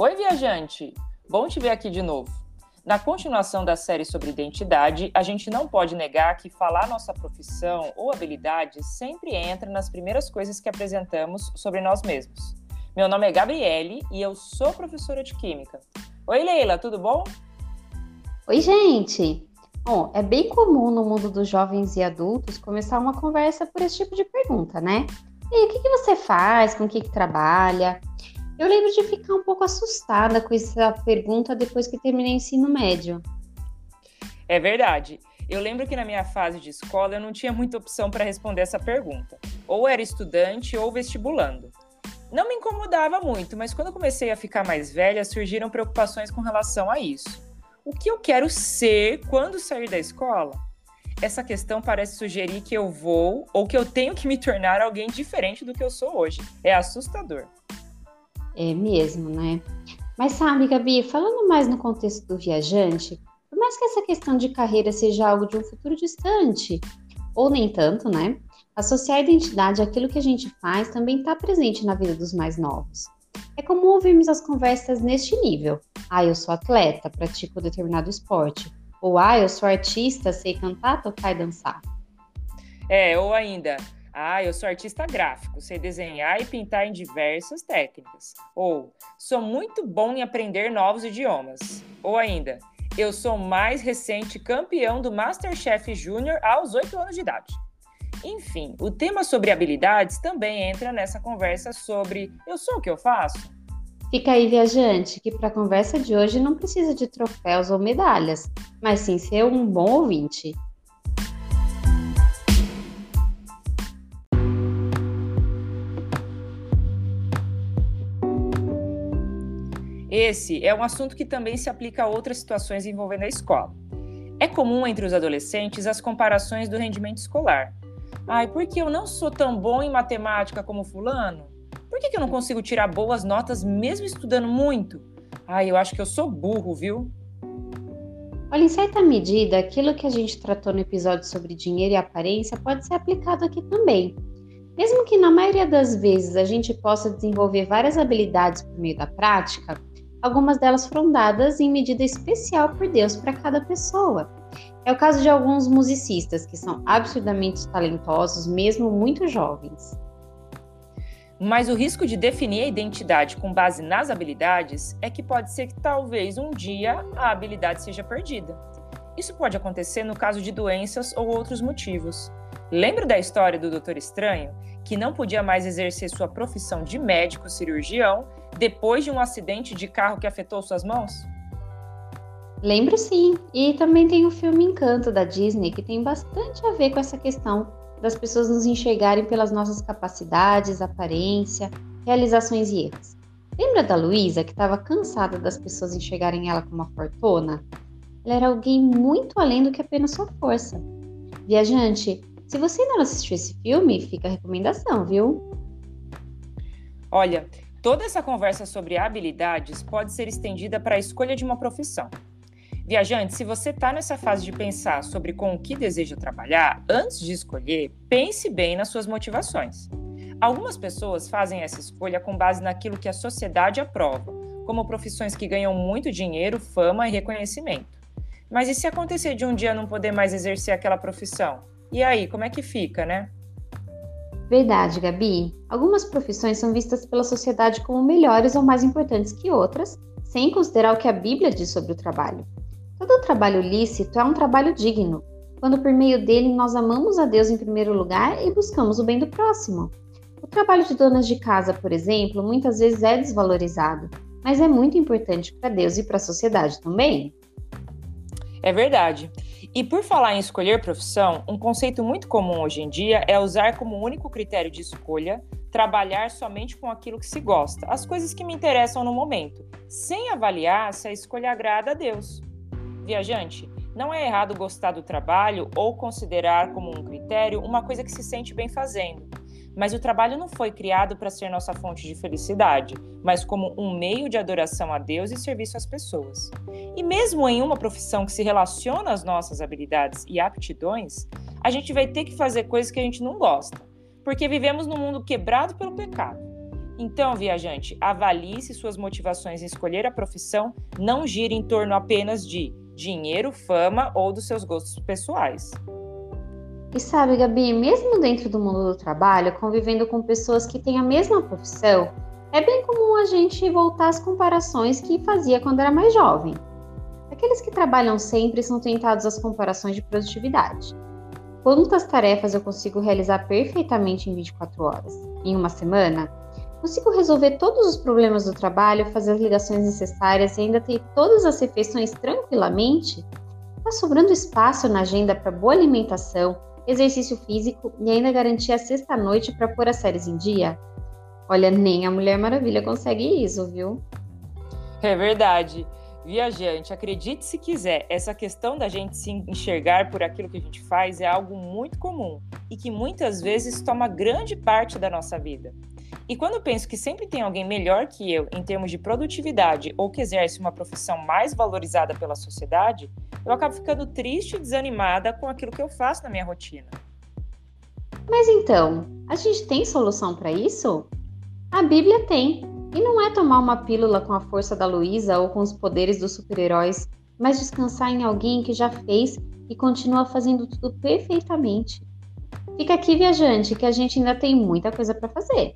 Oi, viajante! Bom te ver aqui de novo. Na continuação da série sobre identidade, a gente não pode negar que falar nossa profissão ou habilidade sempre entra nas primeiras coisas que apresentamos sobre nós mesmos. Meu nome é Gabriele e eu sou professora de Química. Oi, Leila, tudo bom? Oi, gente! Bom, é bem comum no mundo dos jovens e adultos começar uma conversa por esse tipo de pergunta, né? E aí, o que, que você faz? Com o que, que trabalha? Eu lembro de ficar um pouco assustada com essa pergunta depois que terminei o ensino médio. É verdade. Eu lembro que na minha fase de escola eu não tinha muita opção para responder essa pergunta. Ou era estudante ou vestibulando. Não me incomodava muito, mas quando comecei a ficar mais velha, surgiram preocupações com relação a isso. O que eu quero ser quando sair da escola? Essa questão parece sugerir que eu vou ou que eu tenho que me tornar alguém diferente do que eu sou hoje. É assustador. É mesmo, né? Mas sabe, Gabi, falando mais no contexto do viajante, por mais que essa questão de carreira seja algo de um futuro distante, ou nem tanto, né? Associar a identidade àquilo que a gente faz também está presente na vida dos mais novos. É comum ouvirmos as conversas neste nível. Ah, eu sou atleta, pratico determinado esporte. Ou ah, eu sou artista, sei cantar, tocar e dançar. É, ou ainda, ah, eu sou artista gráfico, sei desenhar e pintar em diversas técnicas. Ou sou muito bom em aprender novos idiomas. Ou ainda, eu sou mais recente campeão do Masterchef Júnior aos 8 anos de idade. Enfim, o tema sobre habilidades também entra nessa conversa sobre eu sou o que eu faço. Fica aí, viajante, que para a conversa de hoje não precisa de troféus ou medalhas, mas sim ser um bom ouvinte. Esse é um assunto que também se aplica a outras situações envolvendo a escola. É comum entre os adolescentes as comparações do rendimento escolar. Ai, por que eu não sou tão bom em matemática como fulano? Por que, que eu não consigo tirar boas notas mesmo estudando muito? Ai, eu acho que eu sou burro, viu? Olha, em certa medida, aquilo que a gente tratou no episódio sobre dinheiro e aparência pode ser aplicado aqui também. Mesmo que na maioria das vezes a gente possa desenvolver várias habilidades por meio da prática, algumas delas foram dadas em medida especial por Deus para cada pessoa. É o caso de alguns musicistas que são absurdamente talentosos, mesmo muito jovens. Mas o risco de definir a identidade com base nas habilidades é que pode ser que talvez um dia a habilidade seja perdida. Isso pode acontecer no caso de doenças ou outros motivos. Lembra da história do Doutor Estranho, que não podia mais exercer sua profissão de médico cirurgião depois de um acidente de carro que afetou suas mãos? Lembro sim, e também tem o filme Encanto da Disney, que tem bastante a ver com essa questão das pessoas nos enxergarem pelas nossas capacidades, aparência, realizações e erros. Lembra da Luísa, que estava cansada das pessoas enxergarem ela como uma fortuna? Ela era alguém muito além do que apenas sua força. Viajante, se você ainda não assistiu esse filme, fica a recomendação, viu? Olha, Toda essa conversa sobre habilidades pode ser estendida para a escolha de uma profissão. Viajante, se você está nessa fase de pensar sobre com o que deseja trabalhar, antes de escolher, pense bem nas suas motivações. Algumas pessoas fazem essa escolha com base naquilo que a sociedade aprova, como profissões que ganham muito dinheiro, fama e reconhecimento. Mas e se acontecer de um dia não poder mais exercer aquela profissão? E aí, como é que fica, né? Verdade, Gabi. Algumas profissões são vistas pela sociedade como melhores ou mais importantes que outras, sem considerar o que a Bíblia diz sobre o trabalho. Todo trabalho lícito é um trabalho digno, quando por meio dele nós amamos a Deus em primeiro lugar e buscamos o bem do próximo. O trabalho de donas de casa, por exemplo, muitas vezes é desvalorizado, mas é muito importante para Deus e para a sociedade também. É verdade. E por falar em escolher profissão, um conceito muito comum hoje em dia é usar como único critério de escolha trabalhar somente com aquilo que se gosta, as coisas que me interessam no momento, sem avaliar se a escolha agrada a Deus. Viajante, não é errado gostar do trabalho ou considerar como um critério uma coisa que se sente bem fazendo. Mas o trabalho não foi criado para ser nossa fonte de felicidade, mas como um meio de adoração a Deus e serviço às pessoas. E mesmo em uma profissão que se relaciona às nossas habilidades e aptidões, a gente vai ter que fazer coisas que a gente não gosta, porque vivemos num mundo quebrado pelo pecado. Então, viajante, avalie se suas motivações em escolher a profissão não giram em torno apenas de dinheiro, fama ou dos seus gostos pessoais. E sabe, Gabi, mesmo dentro do mundo do trabalho, convivendo com pessoas que têm a mesma profissão, é bem comum a gente voltar às comparações que fazia quando era mais jovem. Aqueles que trabalham sempre são tentados às comparações de produtividade. Quantas tarefas eu consigo realizar perfeitamente em 24 horas? Em uma semana? Consigo resolver todos os problemas do trabalho, fazer as ligações necessárias e ainda ter todas as refeições tranquilamente? Está sobrando espaço na agenda para boa alimentação, exercício físico e ainda garantir a sexta-noite para pôr as séries em dia? Olha, nem a Mulher Maravilha consegue isso, viu? É verdade. Viajante, acredite se quiser, essa questão da gente se enxergar por aquilo que a gente faz é algo muito comum e que muitas vezes toma grande parte da nossa vida. E quando penso que sempre tem alguém melhor que eu em termos de produtividade ou que exerce uma profissão mais valorizada pela sociedade, eu acabo ficando triste e desanimada com aquilo que eu faço na minha rotina. Mas então, a gente tem solução para isso? A Bíblia tem. E não é tomar uma pílula com a força da Luísa ou com os poderes dos super-heróis, mas descansar em alguém que já fez e continua fazendo tudo perfeitamente. Fica aqui, viajante, que a gente ainda tem muita coisa para fazer.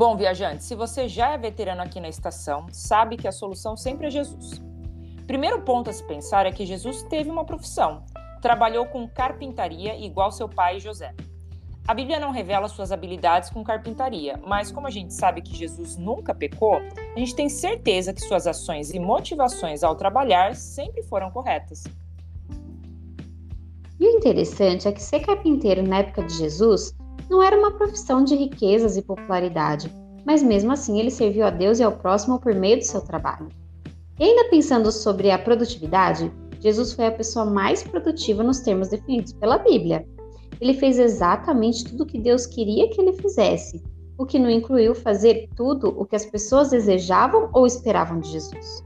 Bom, viajante, se você já é veterano aqui na estação, sabe que a solução sempre é Jesus. Primeiro ponto a se pensar é que Jesus teve uma profissão. Trabalhou com carpintaria igual seu pai José. A Bíblia não revela suas habilidades com carpintaria, mas como a gente sabe que Jesus nunca pecou, a gente tem certeza que suas ações e motivações ao trabalhar sempre foram corretas. E o interessante é que ser carpinteiro na época de Jesus não era uma profissão de riquezas e popularidade, mas mesmo assim ele serviu a Deus e ao próximo por meio do seu trabalho. E ainda pensando sobre a produtividade, Jesus foi a pessoa mais produtiva nos termos definidos pela Bíblia. Ele fez exatamente tudo o que Deus queria que ele fizesse, o que não incluiu fazer tudo o que as pessoas desejavam ou esperavam de Jesus.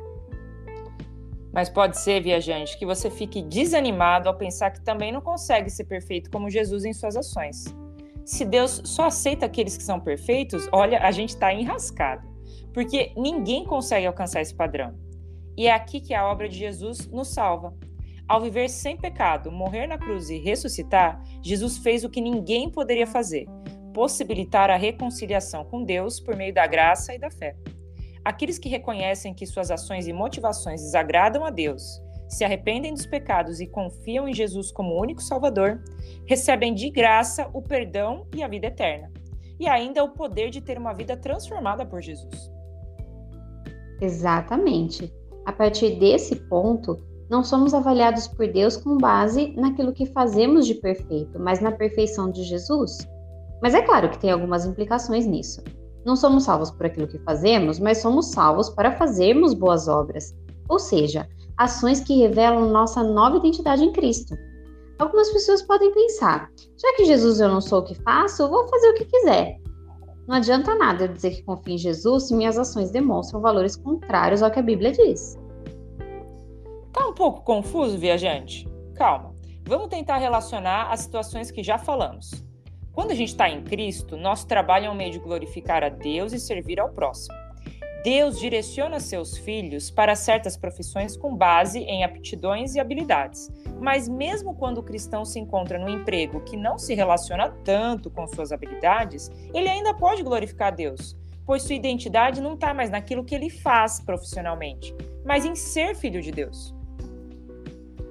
Mas pode ser, viajante, que você fique desanimado ao pensar que também não consegue ser perfeito como Jesus em suas ações. Se Deus só aceita aqueles que são perfeitos, olha, a gente está enrascado, porque ninguém consegue alcançar esse padrão. E é aqui que a obra de Jesus nos salva. Ao viver sem pecado, morrer na cruz e ressuscitar, Jesus fez o que ninguém poderia fazer: possibilitar a reconciliação com Deus por meio da graça e da fé. Aqueles que reconhecem que suas ações e motivações desagradam a Deus, se arrependem dos pecados e confiam em Jesus como único Salvador, recebem de graça o perdão e a vida eterna, e ainda o poder de ter uma vida transformada por Jesus. Exatamente. A partir desse ponto, não somos avaliados por Deus com base naquilo que fazemos de perfeito, mas na perfeição de Jesus. Mas é claro que tem algumas implicações nisso. Não somos salvos por aquilo que fazemos, mas somos salvos para fazermos boas obras, ou seja, ações que revelam nossa nova identidade em Cristo. Algumas pessoas podem pensar: já que Jesus eu não sou o que faço, vou fazer o que quiser. Não adianta nada eu dizer que confio em Jesus se minhas ações demonstram valores contrários ao que a Bíblia diz. Tá um pouco confuso, viajante? Calma. Vamos tentar relacionar as situações que já falamos. Quando a gente está em Cristo, nosso trabalho é um meio de glorificar a Deus e servir ao próximo. Deus direciona seus filhos para certas profissões com base em aptidões e habilidades. Mas mesmo quando o cristão se encontra no emprego que não se relaciona tanto com suas habilidades, ele ainda pode glorificar a Deus, pois sua identidade não está mais naquilo que ele faz profissionalmente, mas em ser filho de Deus.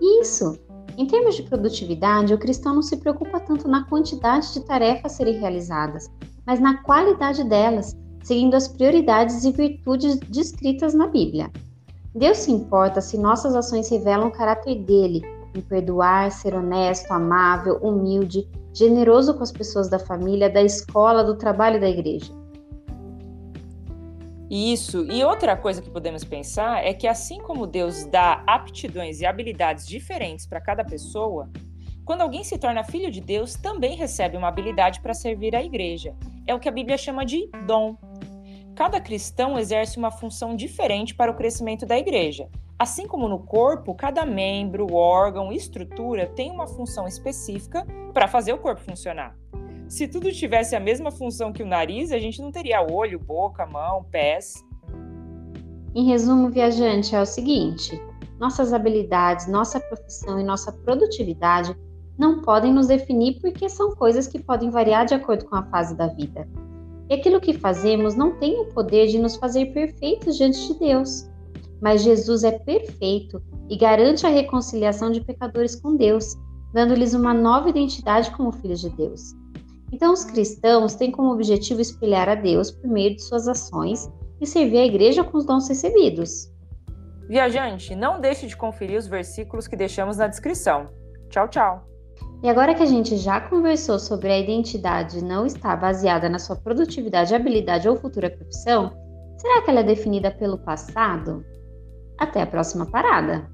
Isso! Em termos de produtividade, o cristão não se preocupa tanto na quantidade de tarefas a serem realizadas, mas na qualidade delas seguindo as prioridades e virtudes descritas na Bíblia. Deus se importa se nossas ações revelam o caráter dele, em perdoar, ser honesto, amável, humilde, generoso com as pessoas da família, da escola, do trabalho da igreja. Isso. E outra coisa que podemos pensar é que, assim como Deus dá aptidões e habilidades diferentes para cada pessoa, quando alguém se torna filho de Deus, também recebe uma habilidade para servir a igreja. É o que a Bíblia chama de dom. Cada cristão exerce uma função diferente para o crescimento da igreja. Assim como no corpo, cada membro, órgão e estrutura tem uma função específica para fazer o corpo funcionar. Se tudo tivesse a mesma função que o nariz, a gente não teria olho, boca, mão, pés. Em resumo, viajante, é o seguinte: nossas habilidades, nossa profissão e nossa produtividade não podem nos definir porque são coisas que podem variar de acordo com a fase da vida. E aquilo que fazemos não tem o poder de nos fazer perfeitos diante de Deus. Mas Jesus é perfeito e garante a reconciliação de pecadores com Deus, dando-lhes uma nova identidade como filhos de Deus. Então, os cristãos têm como objetivo espelhar a Deus por meio de suas ações e servir a igreja com os dons recebidos. Viajante, não deixe de conferir os versículos que deixamos na descrição. Tchau, tchau! E agora que a gente já conversou sobre a identidade não estar baseada na sua produtividade, habilidade ou futura profissão, será que ela é definida pelo passado? Até a próxima parada!